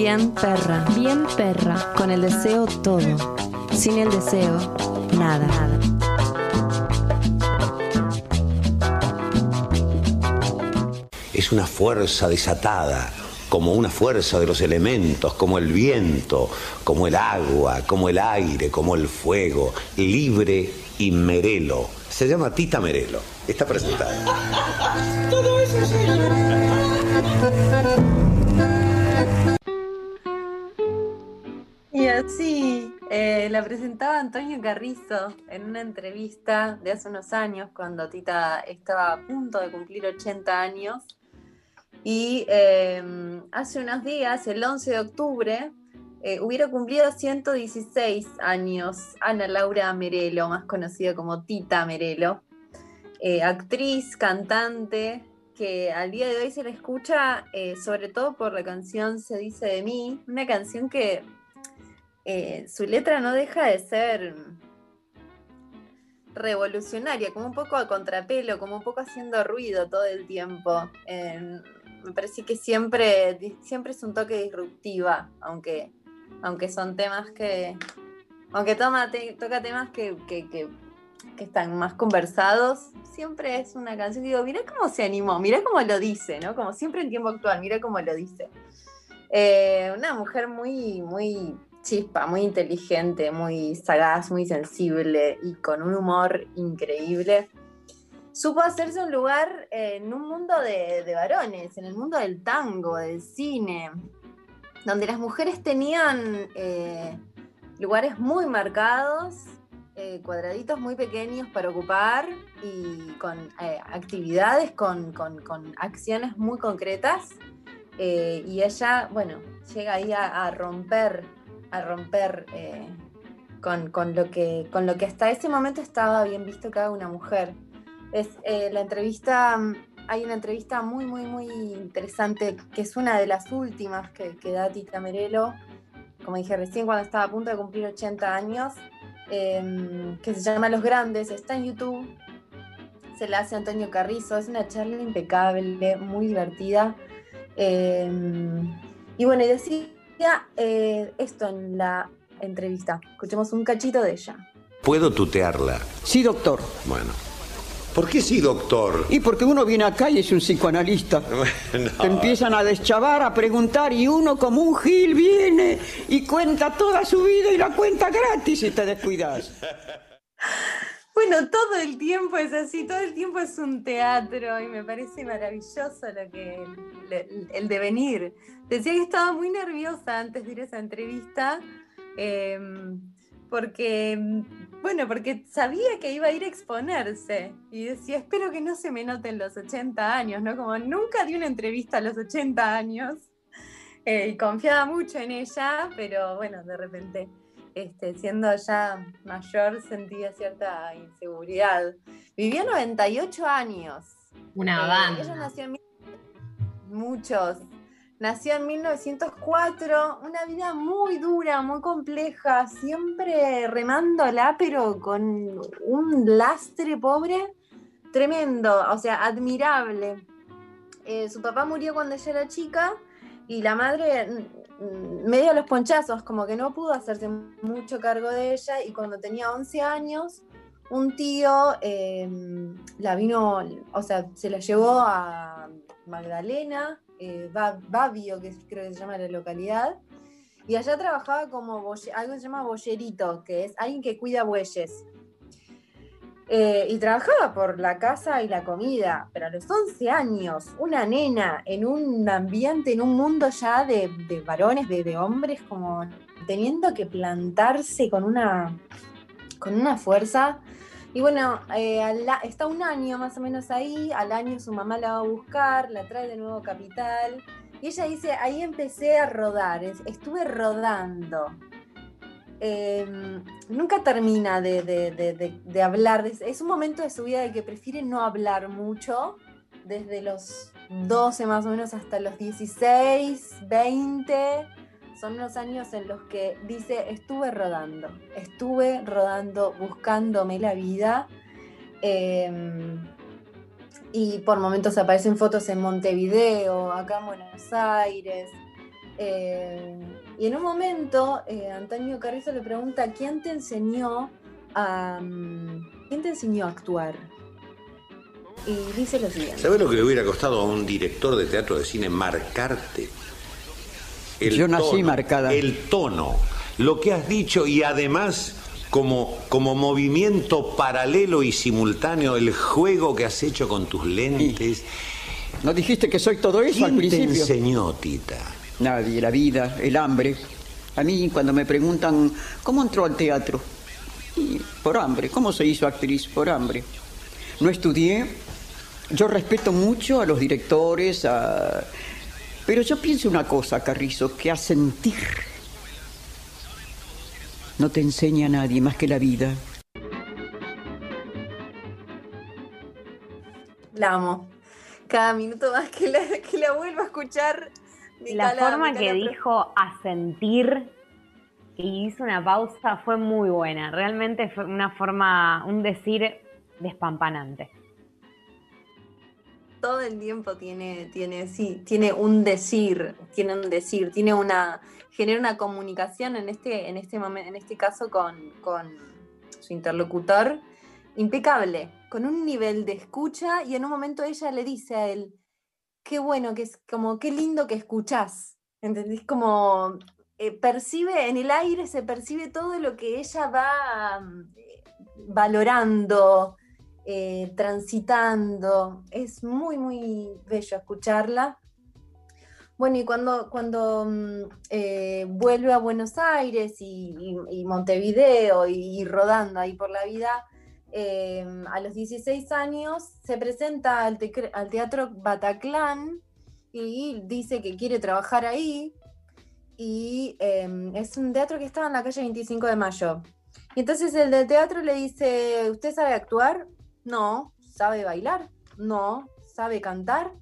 Bien perra. Bien perra. Con el deseo todo. Sin el deseo, nada. nada. Es una fuerza desatada, como una fuerza de los elementos, como el viento, como el agua, como el aire, como el fuego, libre y merelo. Se llama Tita Merelo. Está presentada. Todo eso presentaba Antonio Carrizo en una entrevista de hace unos años, cuando Tita estaba a punto de cumplir 80 años. Y em, hace unos días, el 11 de octubre, eh, hubiera cumplido 116 años Ana Laura Merelo, más conocida como Tita Merelo, eh, actriz, cantante, que al día de hoy se la escucha sobre todo por la canción Se dice de mí, una canción que eh, su letra no deja de ser revolucionaria, como un poco a contrapelo, como un poco haciendo ruido todo el tiempo. me parece que siempre, siempre es un toque disruptiva, aunque, aunque son temas que. Aunque toma, toca temas que, están más conversados, siempre es una canción que digo, mira cómo se animó, mira cómo lo dice, ¿no? Como siempre en tiempo actual, mira cómo lo dice. Eh, una mujer muy, muy chispa, muy inteligente, muy sagaz, muy sensible y con un humor increíble. Supo hacerse un lugar en un mundo de, varones, en el mundo del tango, del cine, donde las mujeres tenían eh, lugares muy marcados, eh, cuadraditos muy pequeños para ocupar y con eh, actividades, con, acciones muy concretas. y ella, bueno, llega ahí a romper a romper eh, con, lo que, con lo que hasta ese momento estaba bien visto cada una mujer. Es, eh, la entrevista, hay una entrevista muy, muy, muy interesante, que es una de las últimas que, que da Tita Merelo, como dije recién, cuando estaba a punto de cumplir 80 años, em, que se llama Los Grandes, está en YouTube, se la hace Antonio Carrizo, es una charla impecable, muy divertida. Em, y bueno, y decir eh, esto en la entrevista. Escuchemos un cachito de ella. ¿Puedo tutearla? Sí, doctor. Bueno. ¿Por qué sí, doctor? Y porque uno viene acá y es un psicoanalista. Te empiezan a deschavar, a preguntar y uno como un gil viene y cuenta toda su vida y la cuenta gratis si te descuidas. Bueno, todo el tiempo es así, todo el tiempo es un teatro y me parece maravilloso lo que el, devenir. Decía que estaba muy nerviosa antes de ir a esa entrevista, em, porque, bueno, porque sabía que iba a ir a exponerse y decía, espero que no se me noten los 80 años, ¿no? Como nunca di una entrevista a los 80 años eh, y confiaba mucho en ella, pero bueno, de repente este, siendo ya mayor, sentía cierta inseguridad. Vivía 98 años. Una eh, banda. Ella nació en muchos. Nació en 1904, una vida muy dura, muy compleja, siempre remándola, pero con un lastre pobre tremendo, o sea, admirable. Eh, su papá murió cuando ella era chica y la madre Mm, medio a los ponchazos, como que no pudo hacerse mucho cargo de ella y cuando tenía 11 años, un tío em, la vino, o sea, se la llevó a Magdalena, eh, Babio, que creo que se llama la localidad, y allá trabajaba como algo que se llama bollerito, que es alguien que cuida bueyes. Eh, y trabajaba por la casa y la comida, pero a los 11 años, una nena en un ambiente, en un mundo ya de, varones, de, hombres, como teniendo que plantarse con una, con una fuerza. Y bueno, eh, está un año más o menos ahí, al año su mamá la va a buscar, la trae de nuevo Capital. Y ella dice, ahí empecé a rodar, estuve rodando. Em, nunca termina de, hablar. Es un momento de su vida de que prefiere no hablar mucho, desde los 12 más o menos hasta los 16, 20. Son los años en los que dice, estuve rodando, estuve rodando, buscándome la vida. Em, y por momentos aparecen fotos en Montevideo, acá en Buenos Aires. Eh, y en un momento, eh, Antonio Carrizo le pregunta, ¿quién te enseñó a, mm, ¿quién te enseñó a actuar? Y dice lo siguiente. ¿Sabes lo que le hubiera costado a un director de teatro de cine marcarte? Yo nací marcada. El tono, lo que has dicho y además como, como movimiento paralelo y simultáneo el juego que has hecho con tus lentes. ¿No dijiste que soy todo eso al ¿Quién te principio? enseñó, Tita? Nadie, la vida, el hambre. A mí cuando me preguntan, ¿cómo entró al teatro? Por hambre. ¿Cómo se hizo actriz? Por hambre. No estudié. Yo respeto mucho a los directores, pero yo pienso una cosa, Carrizo, que a sentir no te enseña a nadie más que la vida. La amo. Cada minuto más que la, que la vuelvo a escuchar. La cala- forma que dijo a sentir y hizo una pausa fue muy buena. Realmente fue una forma, un decir despampanante. todo el tiempo tiene, tiene, sí, tiene un decir, tiene un decir, tiene una, genera una comunicación en este, en este momento, en este caso con, con su interlocutor impecable, con un nivel de escucha, y en un momento ella le dice a él, qué bueno, que es como, qué lindo que escuchás. ¿Entendés? Como eh, percibe, en el aire se percibe todo lo que ella va mm, valorando, eh, transitando. Es muy, muy bello escucharla. Bueno, y cuando, cuando mm, eh, vuelve a Buenos Aires y Montevideo y, y rodando ahí por la vida, eh, a los 16 años se presenta al, Teatro Bataclan y dice que quiere trabajar ahí. Y eh, es un teatro que estaba en la calle 25 de Mayo. Y entonces el del teatro le dice, ¿usted sabe actuar? No. ¿Sabe bailar? No. ¿Sabe cantar?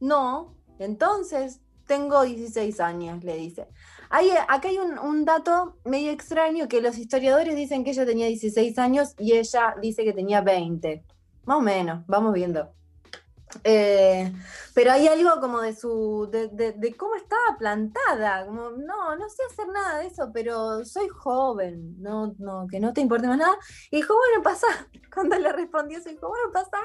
No. Entonces, tengo 16 años, le dice. Ahí, acá hay un, dato medio extraño que los historiadores dicen que ella tenía 16 años y ella dice que tenía 20. Más o menos, vamos viendo. Eh, pero hay algo como de su, de cómo estaba plantada, como, no, no sé hacer nada de eso, pero soy joven, no, no, que no te importe más nada. Y dijo, bueno, pasa. Cuando le respondió, se dijo, bueno, pasa.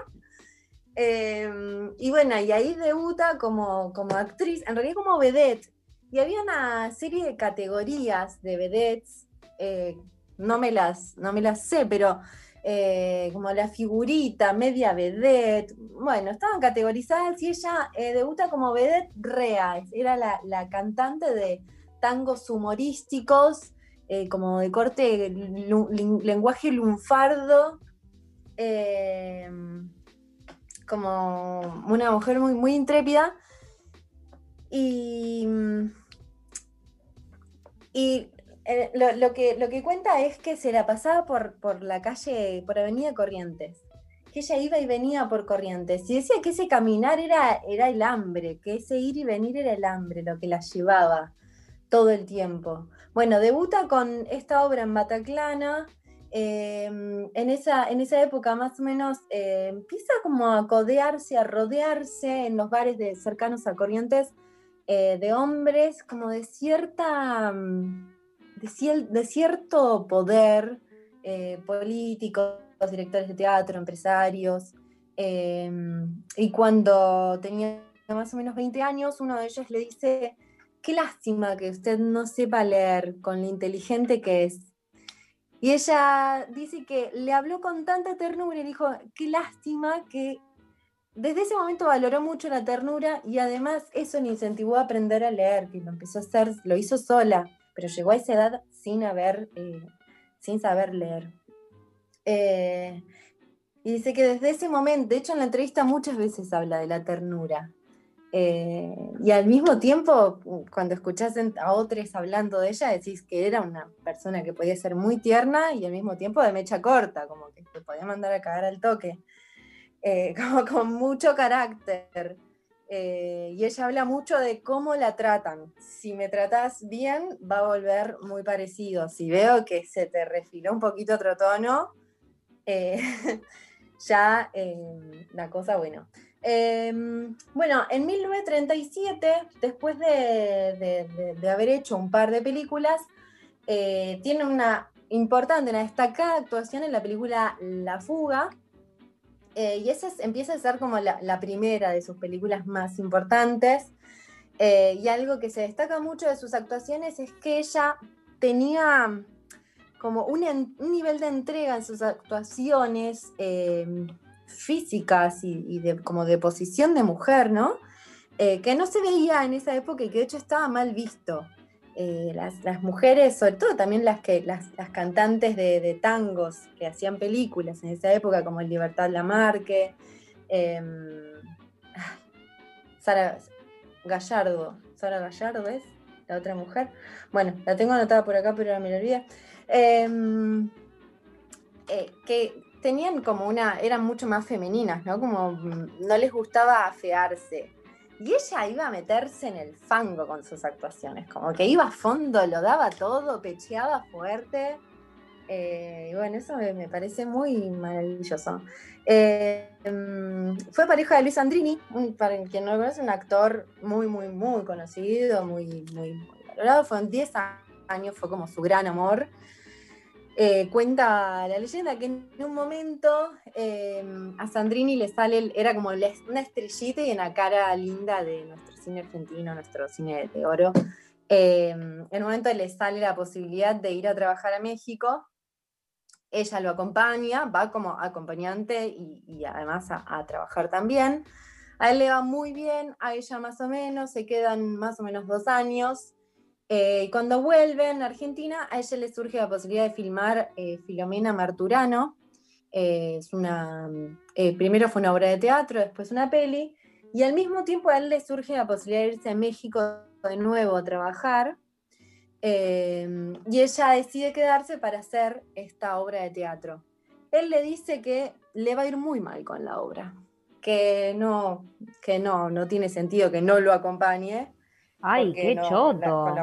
Eh, y bueno, y ahí debuta como, como actriz, en realidad como vedette. Y había una serie de categorías de vedettes, eh, no, me las, no me las sé, pero eh, como la figurita, media vedette, bueno, estaban categorizadas y ella eh, debuta como vedette rea, era la, la cantante de tangos humorísticos, como de corte lenguaje lunfardo, como una mujer muy, muy intrépida. Y, y eh, lo, que, lo que cuenta es que se la pasaba por, por la calle, por Avenida Corrientes. Que ella iba y venía por Corrientes. Y decía que ese caminar era, era el hambre, que ese ir y venir era el hambre, lo que la llevaba todo el tiempo. Bueno, debuta con esta obra en Bataclana. eh, en, esa, en esa época más o menos eh, empieza como a codearse, a rodearse en los bares de, cercanos a Corrientes eh, de hombres como de cierta mm, de, ciel- de cierto poder eh, políticos, directores de teatro, empresarios. eh, y cuando tenía más o menos 20 años, uno de ellos le dice, qué lástima que usted no sepa leer con lo inteligente que es. Y ella dice que le habló con tanta ternura y dijo, qué lástima que desde ese momento valoró mucho la ternura y además eso le incentivó a aprender a leer, que lo empezó a hacer, lo hizo sola, pero llegó a esa edad sin haber, eh, sin saber leer. Eh, y dice que desde ese momento, de hecho en la entrevista muchas veces habla de la ternura. Eh, y al mismo tiempo, cuando escuchás a otros hablando de ella, decís que era una persona que podía ser muy tierna y al mismo tiempo de mecha corta, como que te podía mandar a cagar al toque, eh, como con mucho carácter. Eh, y ella habla mucho de cómo la tratan. Si me tratás bien, va a volver muy parecido. Si veo que se te refiló un poquito otro tono, eh, ya la cosa, bueno. Em, bueno, en 1937, después de, haber hecho un par de películas, tiene una importante, una destacada actuación en la película La Fuga. Eh, y esa empieza a ser como la, primera de sus películas más importantes. Eh, y algo que se destaca mucho de sus actuaciones es que ella tenía como un, nivel de entrega en sus actuaciones em, físicas y, como de posición de mujer, ¿no? Eh, que no se veía en esa época y que de hecho estaba mal visto. Eh, las, mujeres, sobre todo también las, que, las, cantantes de, tangos que hacían películas en esa época, como Libertad Lamarque, eh, Sara Gallardo, Sara Gallardo es la otra mujer. Bueno, la tengo anotada por acá, pero ahora me la olvidé. Em, eh, que tenían como una, eran mucho más femeninas, ¿no? Como mm, no les gustaba afearse. Y ella iba a meterse en el fango con sus actuaciones, como que iba a fondo, lo daba todo, pecheaba fuerte. Eh, y bueno, eso me, parece muy maravilloso. Eh, mm, fue pareja de Luis Andrini, para quien no lo conoce, un actor muy, muy, muy conocido, muy, muy, muy valorado. Fueron 10 años, fue como su gran amor. Eh, cuenta la leyenda que en un momento eh, a Sandrini le sale, era como una estrellita y en la cara linda de nuestro cine argentino, nuestro cine de oro. Eh, en un momento le sale la posibilidad de ir a trabajar a México. Ella lo acompaña, va como acompañante y, además a trabajar también. A él le va muy bien, a ella más o menos, se quedan más o menos dos años. Eh, cuando vuelven a Argentina, a ella le surge la posibilidad de filmar eh, Filomena Marturano. Eh, es una, primero fue una obra de teatro, después una peli, y al mismo tiempo a él le surge la posibilidad de irse a México de nuevo a trabajar. y ella decide quedarse para hacer esta obra de teatro. Él le dice que le va a ir muy mal con la obra, que no, que no, no tiene sentido que no lo acompañe, Ay, qué choto.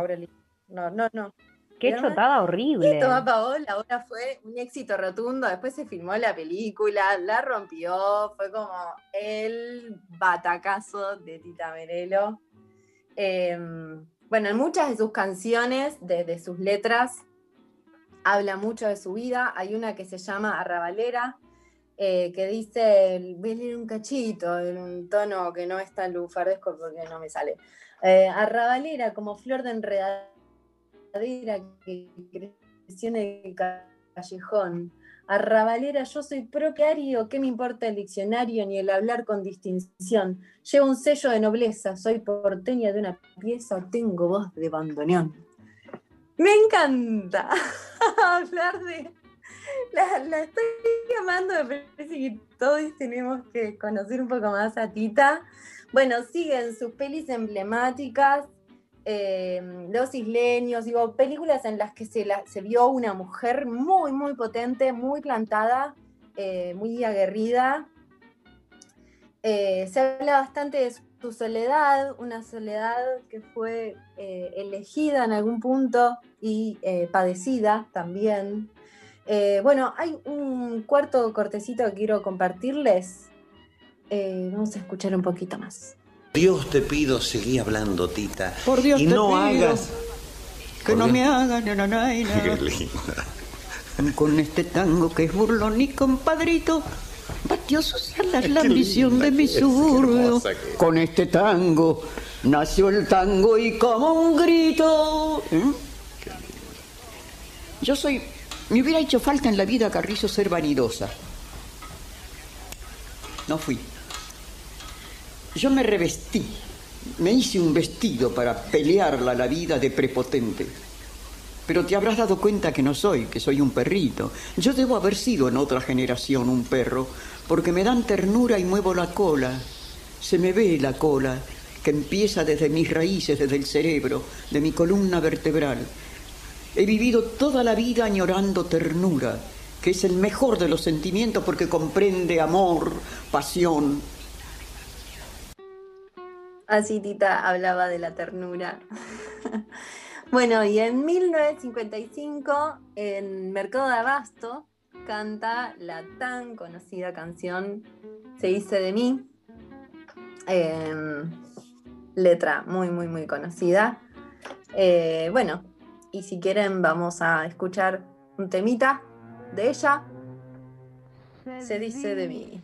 no, no, no. Qué chotada horrible. Tomás Paola ahora fue un éxito rotundo. Después se filmó la película, la rompió. Fue como el batacazo de Tita Merelo. Em, bueno, en muchas de sus canciones, de, sus letras, habla mucho de su vida. Hay una que se llama Arrabalera, eh, que dice, voy un cachito, en un tono que no es tan lufardesco porque no me sale. Eh, arrabalera, como flor de enredadera que creció en el callejón. Arrabalera, yo soy propiario, ¿qué me importa el diccionario ni el hablar con distinción? Llevo un sello de nobleza, soy porteña de una pieza, tengo voz de bandoneón. Me encanta hablar de... La, la, estoy llamando, me parece que todos tenemos que conocer un poco más a Tita. Bueno, siguen sus pelis emblemáticas, eh, Los Isleños, digo, películas en las que se, vio una mujer muy, muy potente, muy plantada, eh, muy aguerrida. Eh, se habla bastante de su soledad, una soledad que fue elegida en algún punto y padecida también. bueno, hay un cuarto cortecito que quiero compartirles eh, vamos a escuchar un poquito más. Dios te pido, seguí hablando, Tita. Por Dios y te no pido hagas. Que no me hagas, Qué linda. Con este tango que es burlón y compadrito, batió sus alas la ambición de mi suburbio. Con este tango nació el tango y como un grito. ¿eh? Yo soy. Me hubiera hecho falta en la vida, Carrizo, ser vanidosa. No fui. Yo me revestí, me hice un vestido para pelearla la vida de prepotente. Pero te habrás dado cuenta que no soy, que soy un perrito. Yo debo haber sido en otra generación un perro, porque me dan ternura y muevo la cola. Se me ve la cola, que empieza desde mis raíces, desde el cerebro, de mi columna vertebral. He vivido toda la vida añorando ternura, que es el mejor de los sentimientos porque comprende amor, pasión, Así Tita hablaba de la ternura. bueno, y en 1955, en Mercado de Abasto, canta la tan conocida canción Se dice de mí. Em, letra muy, muy, muy conocida. Eh, bueno, y si quieren vamos a escuchar un temita de ella. Se dice de mí.